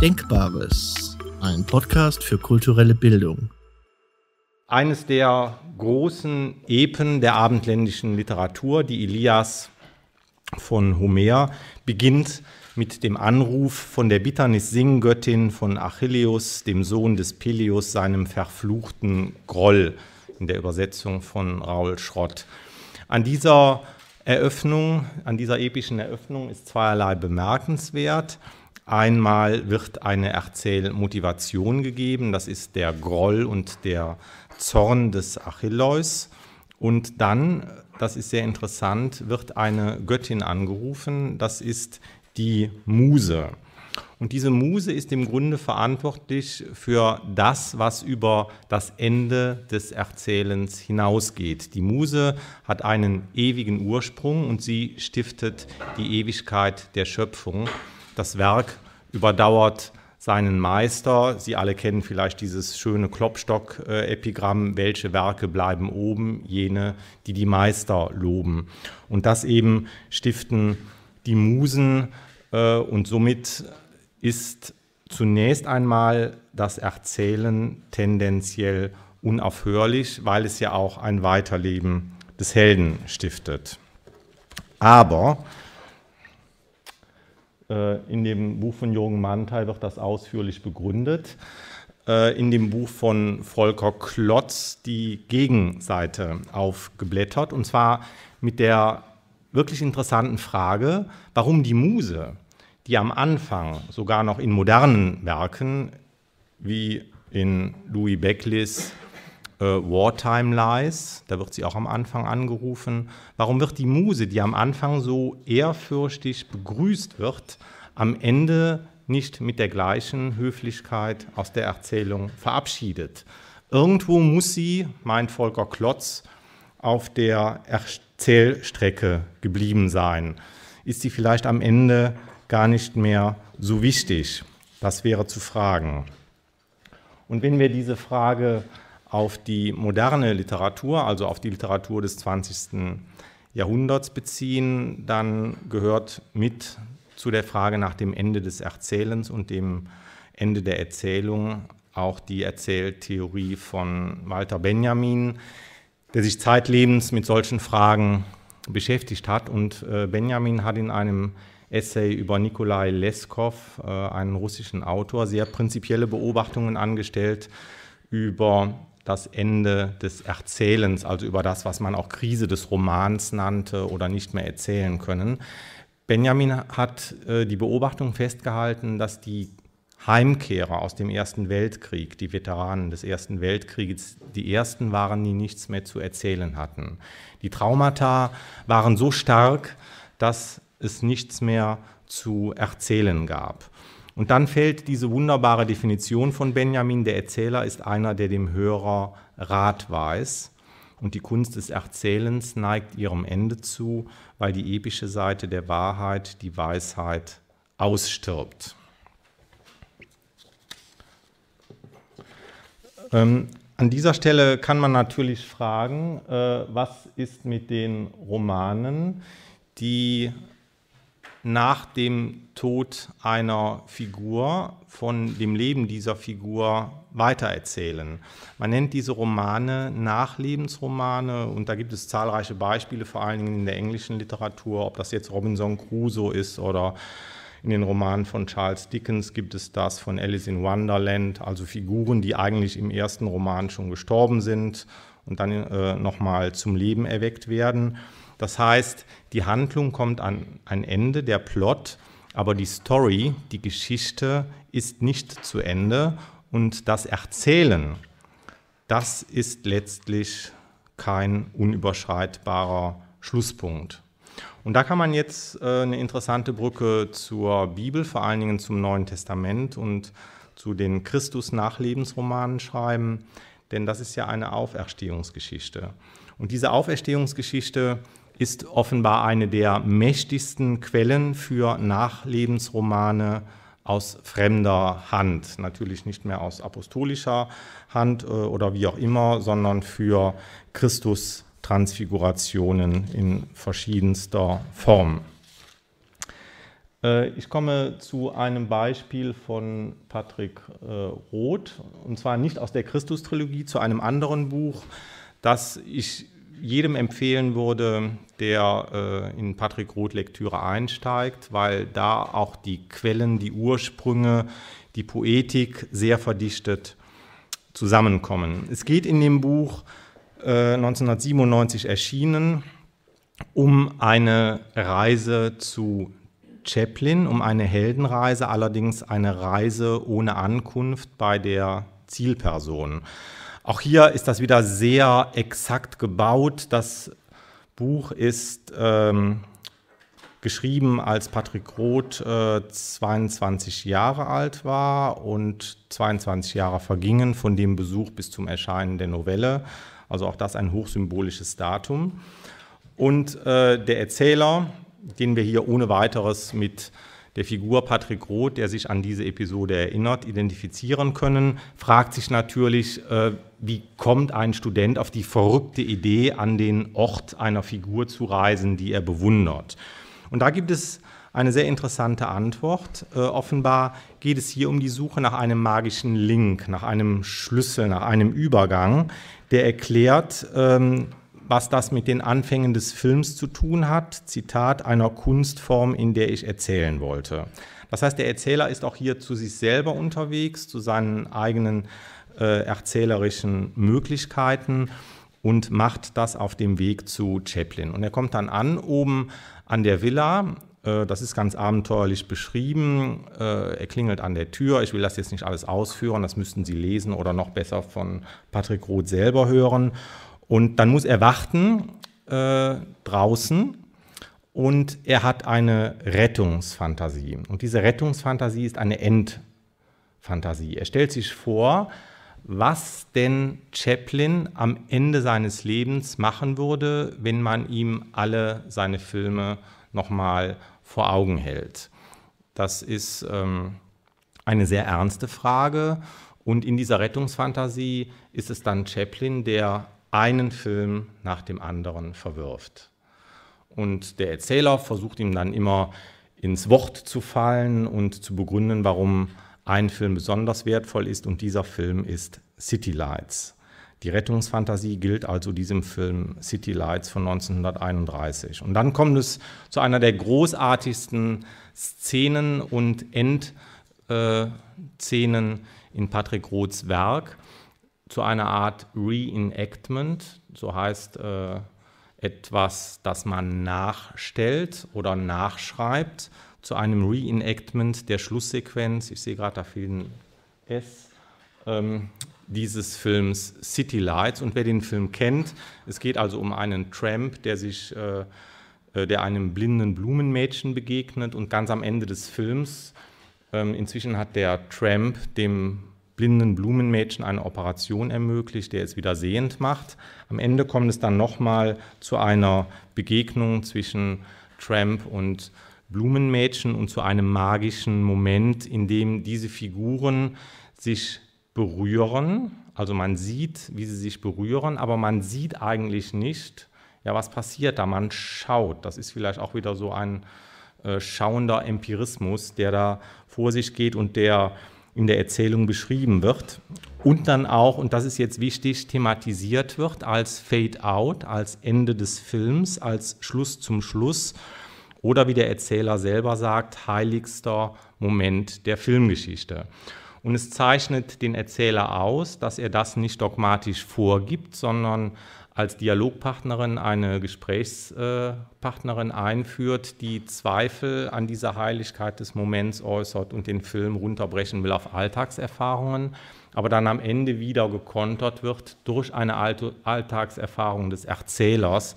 Denkbares, ein Podcast für kulturelle Bildung. Eines der großen Epen der abendländischen Literatur, die Ilias von Homer, beginnt mit dem Anruf von der Bitternis-Singgöttin von Achilleus, dem Sohn des Peleus, seinem verfluchten Groll, in der Übersetzung von Raul Schrott. An dieser Eröffnung, an dieser epischen Eröffnung ist zweierlei bemerkenswert. Einmal wird eine Erzählmotivation gegeben, das ist der Groll und der Zorn des Achilleus. Und dann, das ist sehr interessant, wird eine Göttin angerufen, das ist die Muse. Und diese Muse ist im Grunde verantwortlich für das, was über das Ende des Erzählens hinausgeht. Die Muse hat einen ewigen Ursprung und sie stiftet die Ewigkeit der Schöpfung. Das Werk überdauert seinen Meister. Sie alle kennen vielleicht dieses schöne Klopstock-Epigramm, welche Werke bleiben oben, jene, die die Meister loben. Und das eben stiften die Musen äh, und somit ist zunächst einmal das Erzählen tendenziell unaufhörlich, weil es ja auch ein Weiterleben des Helden stiftet. Aber in dem Buch von Jürgen Mantel wird das ausführlich begründet. Äh, in dem Buch von Volker Klotz die Gegenseite aufgeblättert, und zwar mit der wirklich interessanten Frage, warum die Muse die am Anfang, sogar noch in modernen Werken, wie in Louis Becklis äh, Wartime Lies, da wird sie auch am Anfang angerufen, warum wird die Muse, die am Anfang so ehrfürchtig begrüßt wird, am Ende nicht mit der gleichen Höflichkeit aus der Erzählung verabschiedet? Irgendwo muss sie, meint Volker Klotz, auf der Erzählstrecke geblieben sein. Ist sie vielleicht am Ende gar nicht mehr so wichtig? Das wäre zu fragen. Und wenn wir diese Frage auf die moderne Literatur, also auf die Literatur des 20. Jahrhunderts beziehen, dann gehört mit zu der Frage nach dem Ende des Erzählens und dem Ende der Erzählung auch die Erzähltheorie von Walter Benjamin, der sich zeitlebens mit solchen Fragen beschäftigt hat. Und äh, Benjamin hat in einem Essay über Nikolai Leskov, äh, einen russischen Autor, sehr prinzipielle Beobachtungen angestellt über das Ende des Erzählens, also über das, was man auch Krise des Romans nannte oder nicht mehr erzählen können. Benjamin hat äh, die Beobachtung festgehalten, dass die Heimkehrer aus dem Ersten Weltkrieg, die Veteranen des Ersten Weltkriegs, die ersten waren, die nichts mehr zu erzählen hatten. Die Traumata waren so stark, dass es nichts mehr zu erzählen gab. Und dann fällt diese wunderbare Definition von Benjamin, der Erzähler ist einer, der dem Hörer Rat weiß. Und die Kunst des Erzählens neigt ihrem Ende zu, weil die epische Seite der Wahrheit, die Weisheit, ausstirbt. Ähm, an dieser Stelle kann man natürlich fragen, äh, was ist mit den Romanen, die nach dem Tod einer Figur von dem Leben dieser Figur weitererzählen. Man nennt diese Romane Nachlebensromane und da gibt es zahlreiche Beispiele, vor allen Dingen in der englischen Literatur, ob das jetzt Robinson Crusoe ist oder in den Romanen von Charles Dickens gibt es das von Alice in Wonderland, also Figuren, die eigentlich im ersten Roman schon gestorben sind und dann äh, nochmal zum Leben erweckt werden. Das heißt, die Handlung kommt an ein Ende, der Plot, aber die Story, die Geschichte ist nicht zu Ende und das Erzählen, das ist letztlich kein unüberschreitbarer Schlusspunkt. Und da kann man jetzt äh, eine interessante Brücke zur Bibel, vor allen Dingen zum Neuen Testament und zu den Christus-Nachlebensromanen schreiben, denn das ist ja eine Auferstehungsgeschichte. Und diese Auferstehungsgeschichte ist offenbar eine der mächtigsten Quellen für Nachlebensromane aus fremder Hand. Natürlich nicht mehr aus apostolischer Hand äh, oder wie auch immer, sondern für Christus-Transfigurationen in verschiedenster Form. Äh, ich komme zu einem Beispiel von Patrick äh, Roth, und zwar nicht aus der Christus-Trilogie, zu einem anderen Buch, das ich jedem empfehlen würde, der äh, in Patrick Roth Lektüre einsteigt, weil da auch die Quellen, die Ursprünge, die Poetik sehr verdichtet zusammenkommen. Es geht in dem Buch äh, 1997 erschienen um eine Reise zu Chaplin, um eine Heldenreise, allerdings eine Reise ohne Ankunft bei der Zielperson. Auch hier ist das wieder sehr exakt gebaut. Das Buch ist ähm, geschrieben, als Patrick Roth äh, 22 Jahre alt war und 22 Jahre vergingen von dem Besuch bis zum Erscheinen der Novelle. Also auch das ein hochsymbolisches Datum. Und äh, der Erzähler, den wir hier ohne weiteres mit der Figur Patrick Roth, der sich an diese Episode erinnert, identifizieren können, fragt sich natürlich, äh, wie kommt ein Student auf die verrückte Idee, an den Ort einer Figur zu reisen, die er bewundert. Und da gibt es eine sehr interessante Antwort. Äh, offenbar geht es hier um die Suche nach einem magischen Link, nach einem Schlüssel, nach einem Übergang, der erklärt, ähm, was das mit den Anfängen des Films zu tun hat. Zitat einer Kunstform, in der ich erzählen wollte. Das heißt, der Erzähler ist auch hier zu sich selber unterwegs, zu seinen eigenen äh, erzählerischen Möglichkeiten und macht das auf dem Weg zu Chaplin. Und er kommt dann an, oben an der Villa. Äh, das ist ganz abenteuerlich beschrieben. Äh, er klingelt an der Tür. Ich will das jetzt nicht alles ausführen. Das müssten Sie lesen oder noch besser von Patrick Roth selber hören. Und dann muss er warten äh, draußen und er hat eine Rettungsfantasie. Und diese Rettungsfantasie ist eine Endfantasie. Er stellt sich vor, was denn Chaplin am Ende seines Lebens machen würde, wenn man ihm alle seine Filme nochmal vor Augen hält. Das ist ähm, eine sehr ernste Frage. Und in dieser Rettungsfantasie ist es dann Chaplin, der einen Film nach dem anderen verwirft. Und der Erzähler versucht ihm dann immer ins Wort zu fallen und zu begründen, warum ein Film besonders wertvoll ist und dieser Film ist City Lights. Die Rettungsfantasie gilt also diesem Film City Lights von 1931. Und dann kommt es zu einer der großartigsten Szenen und Endszenen in Patrick Roths Werk zu einer Art Reenactment, so heißt äh, etwas, das man nachstellt oder nachschreibt, zu einem Reenactment der Schlusssequenz, ich sehe gerade, da fehlt ein S, ähm, dieses Films City Lights. Und wer den Film kennt, es geht also um einen Tramp, der sich, äh, äh der einem blinden Blumenmädchen begegnet und ganz am Ende des Films, ähm, inzwischen hat der Tramp dem blinden Blumenmädchen eine Operation ermöglicht, der es wieder sehend macht. Am Ende kommt es dann nochmal zu einer Begegnung zwischen Tramp und Blumenmädchen und zu einem magischen Moment, in dem diese Figuren sich berühren. Also man sieht, wie sie sich berühren, aber man sieht eigentlich nicht, ja, was passiert da. Man schaut. Das ist vielleicht auch wieder so ein äh, schauender Empirismus, der da vor sich geht und der in der Erzählung beschrieben wird und dann auch, und das ist jetzt wichtig, thematisiert wird als Fade-out, als Ende des Films, als Schluss zum Schluss oder wie der Erzähler selber sagt, heiligster Moment der Filmgeschichte. Und es zeichnet den Erzähler aus, dass er das nicht dogmatisch vorgibt, sondern als Dialogpartnerin eine Gesprächspartnerin einführt, die Zweifel an dieser Heiligkeit des Moments äußert und den Film runterbrechen will auf Alltagserfahrungen, aber dann am Ende wieder gekontert wird durch eine Alltagserfahrung des Erzählers,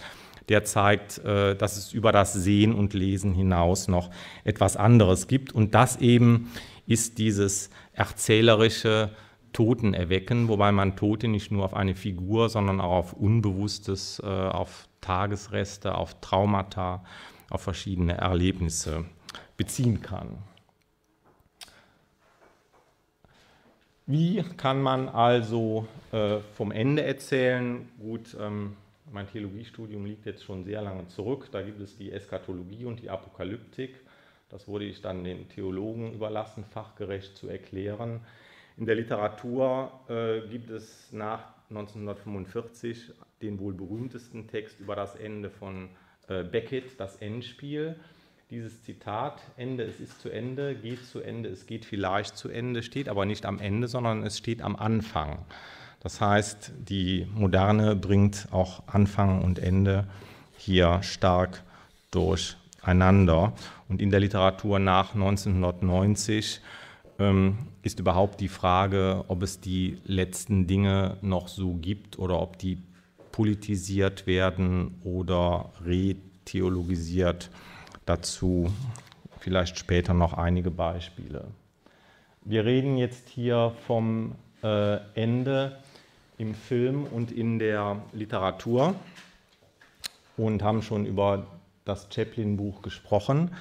der zeigt, äh, dass es über das Sehen und Lesen hinaus noch etwas anderes gibt. Und das eben ist dieses erzählerische Toten erwecken, wobei man Tote nicht nur auf eine Figur, sondern auch auf Unbewusstes, äh, auf Tagesreste, auf Traumata, auf verschiedene Erlebnisse beziehen kann. Wie kann man also äh, vom Ende erzählen? Gut, ähm, mein Theologiestudium liegt jetzt schon sehr lange zurück. Da gibt es die Eskatologie und die Apokalyptik. Das wurde ich dann den Theologen überlassen, fachgerecht zu erklären. In der Literatur äh, gibt es nach 1945 den wohl berühmtesten Text über das Ende von äh, Beckett, das Endspiel. Dieses Zitat, Ende, es ist zu Ende, geht zu Ende, es geht vielleicht zu Ende, steht aber nicht am Ende, sondern es steht am Anfang. Das heißt, die Moderne bringt auch Anfang und Ende hier stark durcheinander. Und in der Literatur nach 1990 ähm, ist überhaupt die Frage, ob es die letzten Dinge noch so gibt oder ob die politisiert werden oder retheologisiert. Dazu vielleicht später noch einige Beispiele. Wir reden jetzt hier vom äh, Ende im Film und in der Literatur und haben schon über das Chaplin-Buch gesprochen.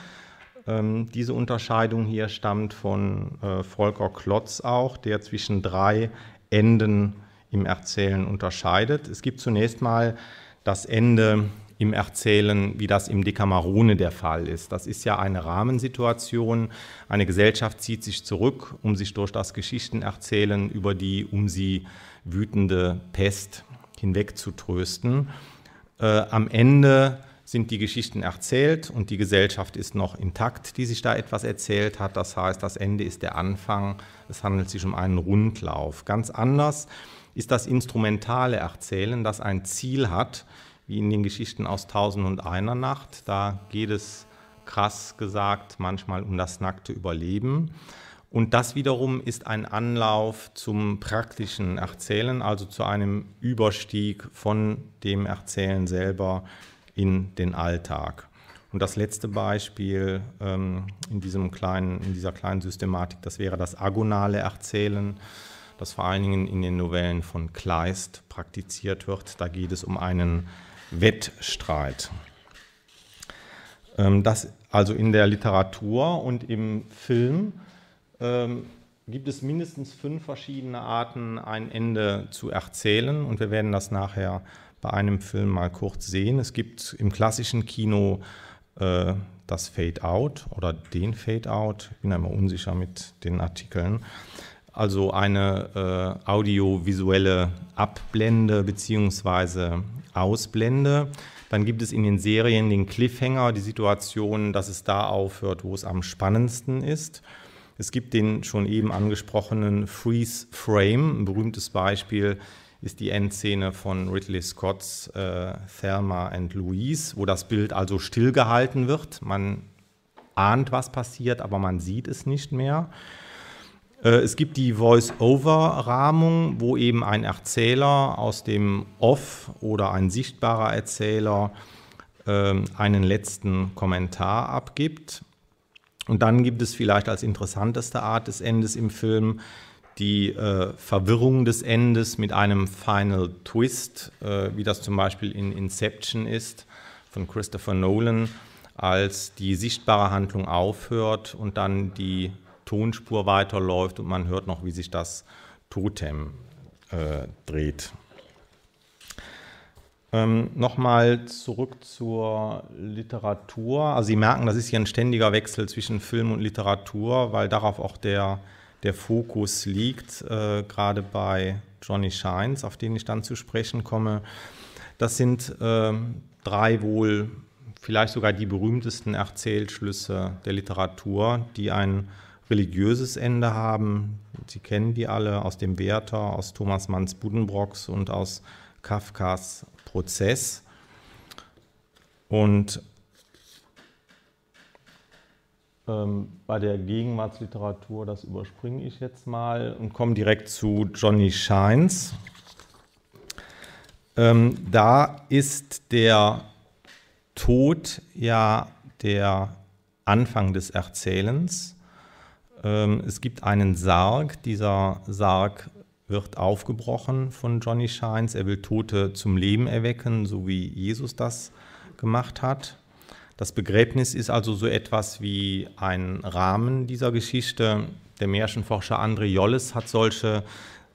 Ähm, diese Unterscheidung hier stammt von äh, Volker Klotz auch, der zwischen drei Enden im Erzählen unterscheidet. Es gibt zunächst mal das Ende im Erzählen, wie das im Decamerone der Fall ist. Das ist ja eine Rahmensituation. Eine Gesellschaft zieht sich zurück, um sich durch das Geschichtenerzählen über die um sie wütende Pest hinweg zu trösten. Äh, am Ende sind die Geschichten erzählt und die Gesellschaft ist noch intakt, die sich da etwas erzählt hat. Das heißt, das Ende ist der Anfang. Es handelt sich um einen Rundlauf. Ganz anders ist das instrumentale Erzählen, das ein Ziel hat, wie in den Geschichten aus Tausend und einer Nacht. Da geht es krass gesagt manchmal um das nackte Überleben. Und das wiederum ist ein Anlauf zum praktischen Erzählen, also zu einem Überstieg von dem Erzählen selber in den Alltag. Und das letzte Beispiel ähm, in, diesem kleinen, in dieser kleinen Systematik, das wäre das agonale Erzählen, das vor allen Dingen in den Novellen von Kleist praktiziert wird. Da geht es um einen Wettstreit. Ähm, das also in der Literatur und im Film ähm, gibt es mindestens fünf verschiedene Arten, ein Ende zu erzählen. Und wir werden das nachher bei einem Film mal kurz sehen. Es gibt im klassischen Kino äh, das Fade Out oder den Fade Out. Ich bin einmal unsicher mit den Artikeln. Also eine äh, audiovisuelle Abblende bzw. Ausblende. Dann gibt es in den Serien den Cliffhanger, die Situation, dass es da aufhört, wo es am spannendsten ist. Es gibt den schon eben angesprochenen Freeze Frame. Ein berühmtes Beispiel ist die Endszene von Ridley Scotts äh, Thelma and Louise, wo das Bild also stillgehalten wird. Man ahnt, was passiert, aber man sieht es nicht mehr. Äh, es gibt die Voice-Over-Rahmung, wo eben ein Erzähler aus dem Off oder ein sichtbarer Erzähler äh, einen letzten Kommentar abgibt. Und dann gibt es vielleicht als interessanteste Art des Endes im Film die äh, Verwirrung des Endes mit einem Final Twist, äh, wie das zum Beispiel in Inception ist von Christopher Nolan, als die sichtbare Handlung aufhört und dann die Tonspur weiterläuft und man hört noch, wie sich das Totem äh, dreht. Ähm, Nochmal zurück zur Literatur. Also Sie merken, das ist hier ein ständiger Wechsel zwischen Film und Literatur, weil darauf auch der, der Fokus liegt, äh, gerade bei Johnny Shines, auf den ich dann zu sprechen komme. Das sind äh, drei wohl vielleicht sogar die berühmtesten Erzählschlüsse der Literatur, die ein religiöses Ende haben. Sie kennen die alle aus dem Werther, aus Thomas Manns Buddenbrocks und aus Kafkas Prozess. Und bei der Gegenwartsliteratur, das überspringe ich jetzt mal und komme direkt zu Johnny Shines. Ähm, da ist der Tod ja der Anfang des Erzählens. Ähm, es gibt einen Sarg, dieser Sarg wird aufgebrochen von Johnny Shines. Er will Tote zum Leben erwecken, so wie Jesus das gemacht hat. Das Begräbnis ist also so etwas wie ein Rahmen dieser Geschichte. Der Märchenforscher André Jolles hat solche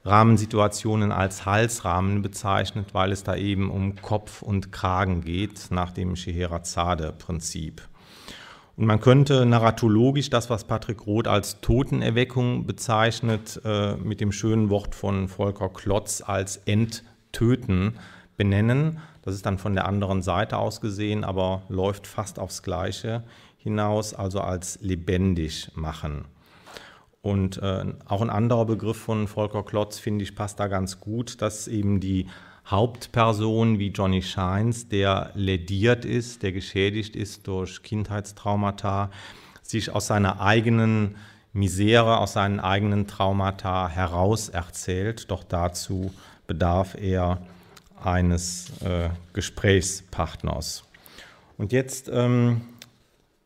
Rahmensituationen als Halsrahmen bezeichnet, weil es da eben um Kopf und Kragen geht, nach dem Scheherazade-Prinzip. Und man könnte narratologisch das, was Patrick Roth als Totenerweckung bezeichnet, äh, mit dem schönen Wort von Volker Klotz als Enttöten benennen. Das ist dann von der anderen Seite aus gesehen, aber läuft fast aufs Gleiche hinaus, also als lebendig machen. Und äh, auch ein anderer Begriff von Volker Klotz, finde ich, passt da ganz gut, dass eben die Hauptperson wie Johnny Shines, der lediert ist, der geschädigt ist durch Kindheitstraumata, sich aus seiner eigenen Misere, aus seinen eigenen Traumata heraus erzählt. Doch dazu bedarf er eines äh, Gesprächspartners. Und jetzt ähm,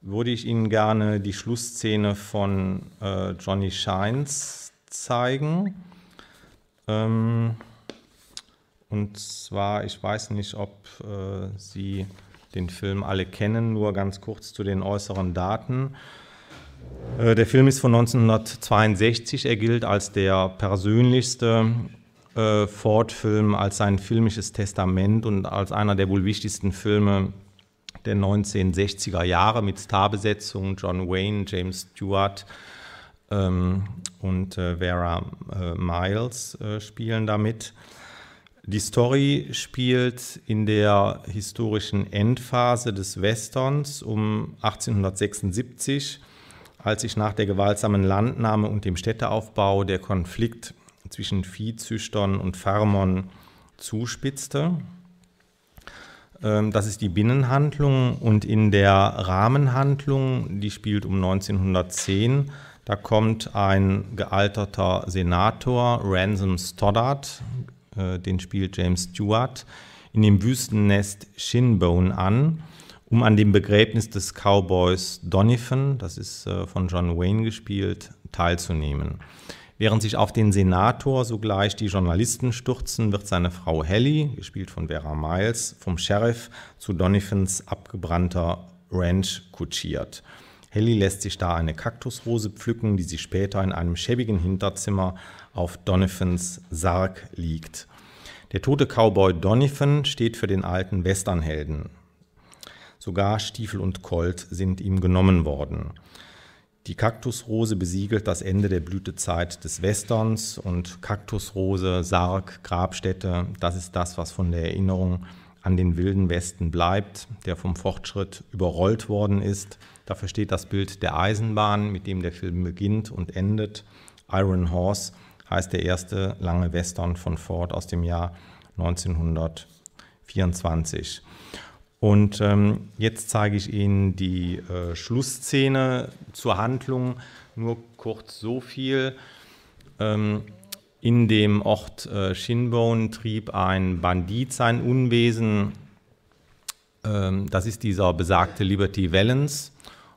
würde ich Ihnen gerne die Schlussszene von äh, Johnny Shines zeigen. Ähm, und zwar, ich weiß nicht, ob äh, Sie den Film alle kennen, nur ganz kurz zu den äußeren Daten. Äh, der Film ist von 1962. Er gilt als der persönlichste äh, Ford-Film, als sein filmisches Testament und als einer der wohl wichtigsten Filme der 1960er Jahre mit Starbesetzung John Wayne, James Stewart ähm, und äh, Vera äh, Miles äh, spielen damit. Die Story spielt in der historischen Endphase des Westerns um 1876, als sich nach der gewaltsamen Landnahme und dem Städteaufbau der Konflikt zwischen Viehzüchtern und Farmern zuspitzte. Ähm, das ist die Binnenhandlung und in der Rahmenhandlung, die spielt um 1910, da kommt ein gealterter Senator, Ransom Stoddard, äh, den spielt James Stewart, in dem Wüstennest Shinbone an, um an dem Begräbnis des Cowboys Donovan, das ist äh, von John Wayne gespielt, teilzunehmen. Während sich auf den Senator sogleich die Journalisten stürzen, wird seine Frau Helly, gespielt von Vera Miles, vom Sheriff zu Donovans abgebrannter Ranch kutschiert. Helly lässt sich da eine Kaktusrose pflücken, die sie später in einem schäbigen Hinterzimmer auf Donovans Sarg liegt. Der tote Cowboy Donovan steht für den alten Westernhelden. Sogar Stiefel und Colt sind ihm genommen worden. Die Kaktusrose besiegelt das Ende der Blütezeit des Westerns und Kaktusrose, Sarg, Grabstätte, das ist das, was von der Erinnerung an den wilden Westen bleibt, der vom Fortschritt überrollt worden ist. Dafür steht das Bild der Eisenbahn, mit dem der Film beginnt und endet. Iron Horse heißt der erste lange Western von Ford aus dem Jahr 1924. Und ähm, jetzt zeige ich Ihnen die äh, Schlussszene zur Handlung. Nur kurz so viel. Ähm, in dem Ort äh, Shinbone trieb ein Bandit sein Unwesen. Ähm, das ist dieser besagte Liberty Valance.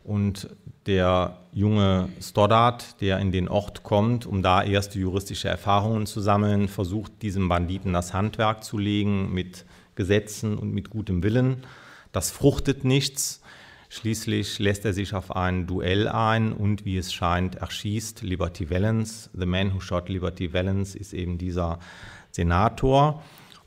Und der junge Stoddard, der in den Ort kommt, um da erste juristische Erfahrungen zu sammeln, versucht diesem Banditen das Handwerk zu legen mit Gesetzen und mit gutem Willen. Das fruchtet nichts. Schließlich lässt er sich auf ein Duell ein und wie es scheint, erschießt Liberty Valance. The man who shot Liberty Valance ist eben dieser Senator.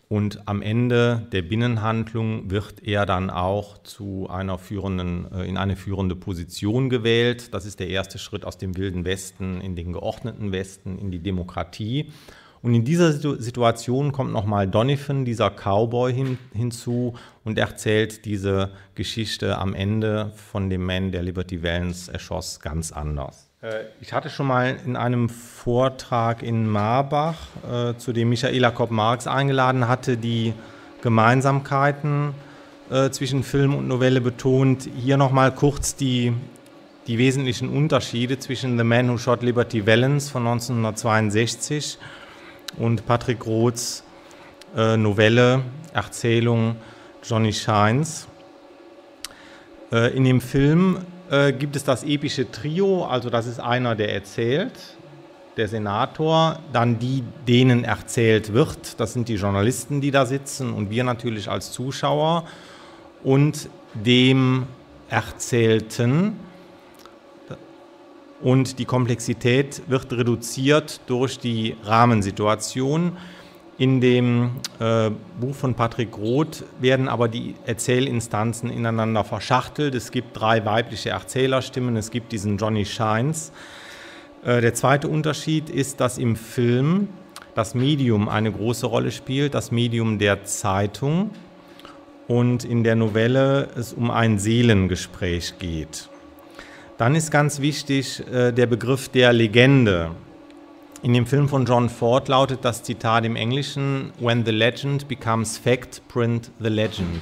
Und am Ende der Binnenhandlung wird er dann auch zu einer führenden, äh, in eine führende Position gewählt. Das ist der erste Schritt aus dem wilden Westen in den geordneten Westen, in die Demokratie. Und in dieser Situation kommt nochmal Donovan, dieser Cowboy, hin, hinzu und erzählt diese Geschichte am Ende von dem Mann, der Liberty Valance erschoss, ganz anders. Äh, ich hatte schon mal in einem Vortrag in Marbach, äh, zu dem Michaela Kopp-Marx eingeladen hatte, die Gemeinsamkeiten äh, zwischen Film und Novelle betont. Hier nochmal kurz die, die wesentlichen Unterschiede zwischen The Man Who Shot Liberty Valance von 1962 und Patrick Roths äh, Novelle, Erzählung Johnny Shines. Äh, in dem Film äh, gibt es das epische Trio, also das ist einer, der erzählt, der Senator, dann die, denen erzählt wird, das sind die Journalisten, die da sitzen und wir natürlich als Zuschauer und dem Erzählten, und die Komplexität wird reduziert durch die Rahmensituation. In dem äh, Buch von Patrick Roth werden aber die Erzählinstanzen ineinander verschachtelt. Es gibt drei weibliche Erzählerstimmen, es gibt diesen Johnny Shines. Äh, der zweite Unterschied ist, dass im Film das Medium eine große Rolle spielt, das Medium der Zeitung und in der Novelle es um ein Seelengespräch geht. Dann ist ganz wichtig äh, der Begriff der Legende. In dem Film von John Ford lautet das Zitat im Englischen, When the legend becomes fact, print the legend.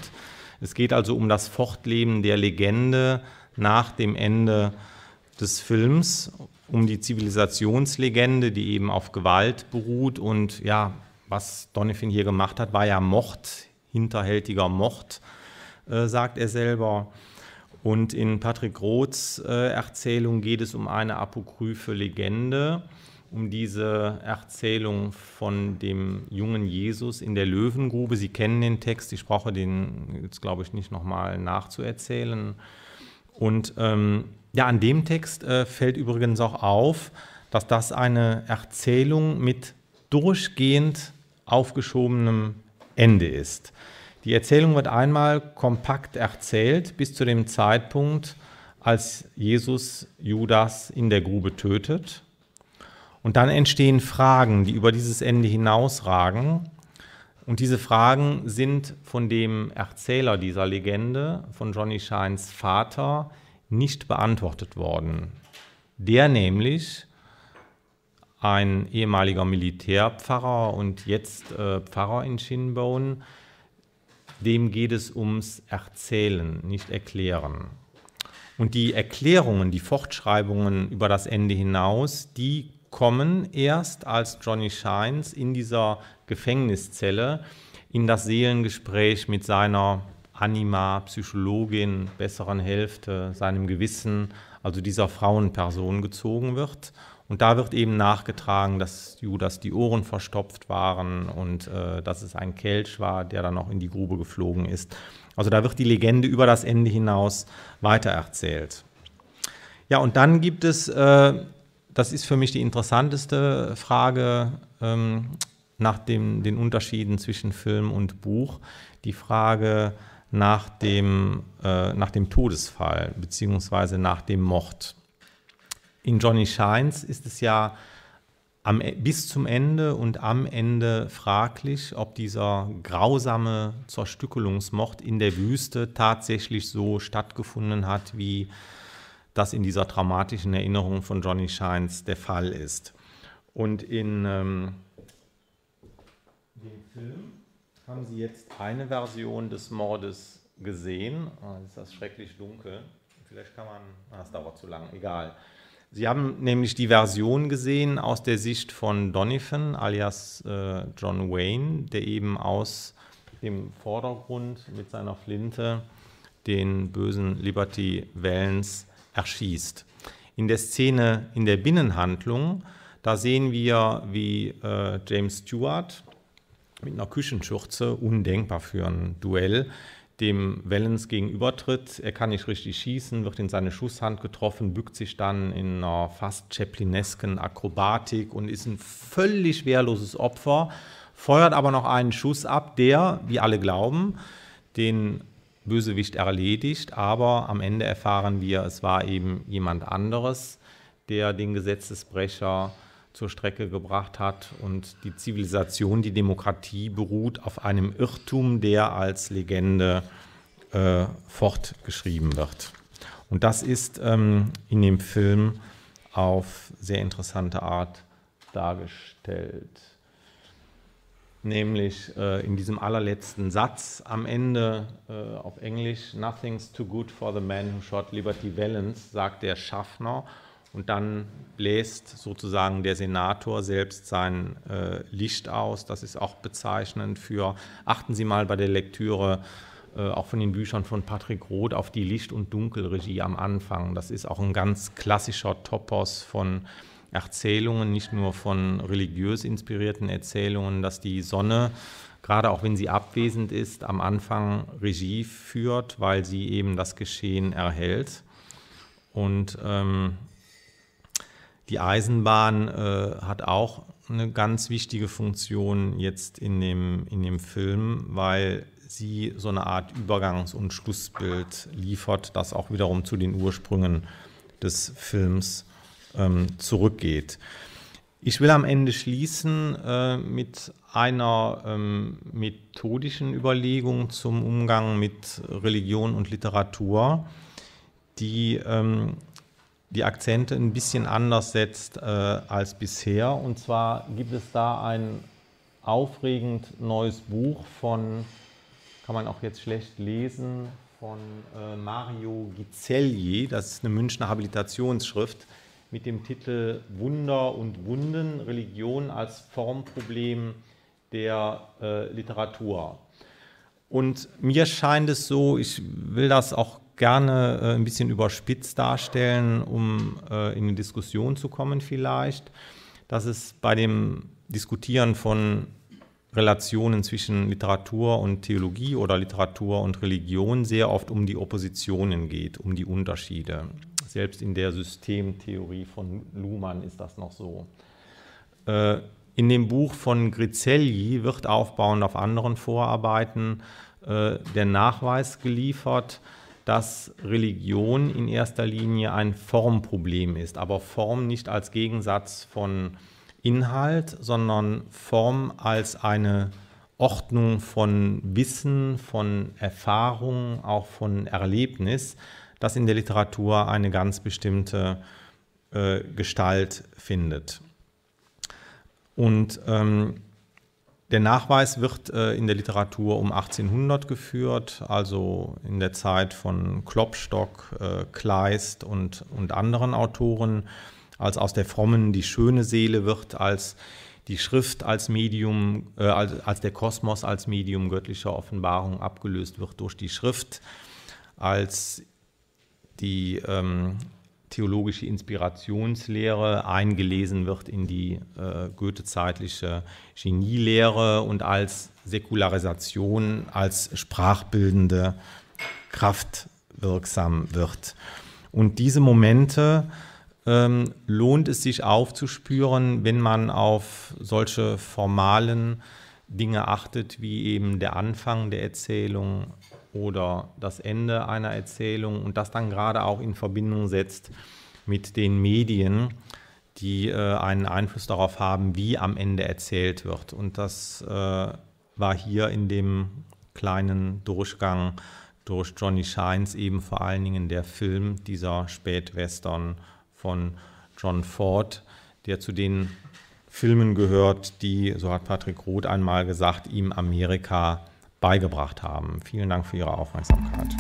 Es geht also um das Fortleben der Legende nach dem Ende des Films, um die Zivilisationslegende, die eben auf Gewalt beruht. Und ja, was Donovan hier gemacht hat, war ja Mord, hinterhältiger Mord, äh, sagt er selber. Und in Patrick Roths äh, Erzählung geht es um eine apokryphe Legende, um diese Erzählung von dem jungen Jesus in der Löwengrube. Sie kennen den Text, ich brauche den jetzt, glaube ich, nicht nochmal nachzuerzählen. Und ähm, ja, an dem Text äh, fällt übrigens auch auf, dass das eine Erzählung mit durchgehend aufgeschobenem Ende ist. Die Erzählung wird einmal kompakt erzählt bis zu dem Zeitpunkt, als Jesus Judas in der Grube tötet. Und dann entstehen Fragen, die über dieses Ende hinausragen. Und diese Fragen sind von dem Erzähler dieser Legende, von Johnny Shines Vater, nicht beantwortet worden. Der nämlich, ein ehemaliger Militärpfarrer und jetzt äh, Pfarrer in Shinbone, dem geht es ums Erzählen, nicht Erklären. Und die Erklärungen, die Fortschreibungen über das Ende hinaus, die kommen erst, als Johnny Shines in dieser Gefängniszelle in das Seelengespräch mit seiner Anima, Psychologin, besseren Hälfte, seinem Gewissen, also dieser Frauenperson gezogen wird. Und da wird eben nachgetragen, dass Judas die Ohren verstopft waren und äh, dass es ein Kelch war, der dann noch in die Grube geflogen ist. Also da wird die Legende über das Ende hinaus weitererzählt. Ja, und dann gibt es, äh, das ist für mich die interessanteste Frage ähm, nach dem, den Unterschieden zwischen Film und Buch, die Frage nach dem, äh, nach dem Todesfall bzw. nach dem Mord. In Johnny Shines ist es ja am, e, bis zum Ende und am Ende fraglich, ob dieser grausame Zerstückelungsmord in der Wüste tatsächlich so stattgefunden hat, wie das in dieser dramatischen Erinnerung von Johnny Shines der Fall ist. Und in ähm, dem Film haben Sie jetzt eine Version des Mordes gesehen. Oh, ist das schrecklich dunkel. Vielleicht kann man, ah, das dauert zu lang, egal. Sie haben nämlich die Version gesehen aus der Sicht von Donovan alias äh, John Wayne, der eben aus dem Vordergrund mit seiner Flinte den bösen Liberty Valens erschießt. In der Szene in der Binnenhandlung, da sehen wir, wie äh, James Stewart mit einer Küchenschürze, undenkbar für ein Duell, dem Wellens gegenübertritt. Er kann nicht richtig schießen, wird in seine Schusshand getroffen, bückt sich dann in einer fast Chaplinesken Akrobatik und ist ein völlig wehrloses Opfer, feuert aber noch einen Schuss ab, der, wie alle glauben, den Bösewicht erledigt, aber am Ende erfahren wir, es war eben jemand anderes, der den Gesetzesbrecher zur Strecke gebracht hat. Und die Zivilisation, die Demokratie beruht auf einem Irrtum, der als Legende äh, fortgeschrieben wird. Und das ist ähm, in dem Film auf sehr interessante Art dargestellt. Nämlich äh, in diesem allerletzten Satz am Ende äh, auf Englisch, Nothing's too good for the man who shot Liberty Valance, sagt der Schaffner und dann bläst sozusagen der Senator selbst sein äh, Licht aus. Das ist auch bezeichnend für, achten Sie mal bei der Lektüre äh, auch von den Büchern von Patrick Roth auf die Licht- und Dunkelregie am Anfang. Das ist auch ein ganz klassischer Topos von Erzählungen, nicht nur von religiös inspirierten Erzählungen, dass die Sonne, gerade auch wenn sie abwesend ist, am Anfang Regie führt, weil sie eben das Geschehen erhält. Und ähm, die Eisenbahn äh, hat auch eine ganz wichtige Funktion jetzt in dem, in dem Film, weil sie so eine Art Übergangs- und Schlussbild liefert, das auch wiederum zu den Ursprüngen des Films ähm, zurückgeht. Ich will am Ende schließen äh, mit einer ähm, methodischen Überlegung zum Umgang mit Religion und Literatur, die ähm, die Akzente ein bisschen anders setzt äh, als bisher. Und zwar gibt es da ein aufregend neues Buch von, kann man auch jetzt schlecht lesen, von äh, Mario Gizelli, das ist eine Münchner Habilitationsschrift mit dem Titel Wunder und Wunden, Religion als Formproblem der äh, Literatur. Und mir scheint es so, ich will das auch gerne äh, ein bisschen überspitzt darstellen, um äh, in eine Diskussion zu kommen vielleicht, dass es bei dem Diskutieren von Relationen zwischen Literatur und Theologie oder Literatur und Religion sehr oft um die Oppositionen geht, um die Unterschiede. Selbst in der Systemtheorie von Luhmann ist das noch so. Äh, in dem Buch von Grizelli wird aufbauend auf anderen Vorarbeiten äh, der Nachweis geliefert, dass Religion in erster Linie ein Formproblem ist, aber Form nicht als Gegensatz von Inhalt, sondern Form als eine Ordnung von Wissen, von Erfahrung, auch von Erlebnis, das in der Literatur eine ganz bestimmte äh, Gestalt findet. Und ähm, der Nachweis wird äh, in der Literatur um 1800 geführt, also in der Zeit von Klopstock, äh, Kleist und, und anderen Autoren, als aus der frommen die schöne Seele wird, als die Schrift als Medium, äh, als, als der Kosmos als Medium göttlicher Offenbarung abgelöst wird durch die Schrift, als die ähm, theologische Inspirationslehre eingelesen wird in die äh, goethezeitliche Genielehre und als Säkularisation, als sprachbildende Kraft wirksam wird. Und diese Momente ähm, lohnt es sich aufzuspüren, wenn man auf solche formalen Dinge achtet, wie eben der Anfang der Erzählung, oder das Ende einer Erzählung und das dann gerade auch in Verbindung setzt mit den Medien, die äh, einen Einfluss darauf haben, wie am Ende erzählt wird. Und das äh, war hier in dem kleinen Durchgang durch Johnny Shines eben vor allen Dingen der Film, dieser Spätwestern von John Ford, der zu den Filmen gehört, die, so hat Patrick Roth einmal gesagt, ihm Amerika beigebracht haben. Vielen Dank für Ihre Aufmerksamkeit.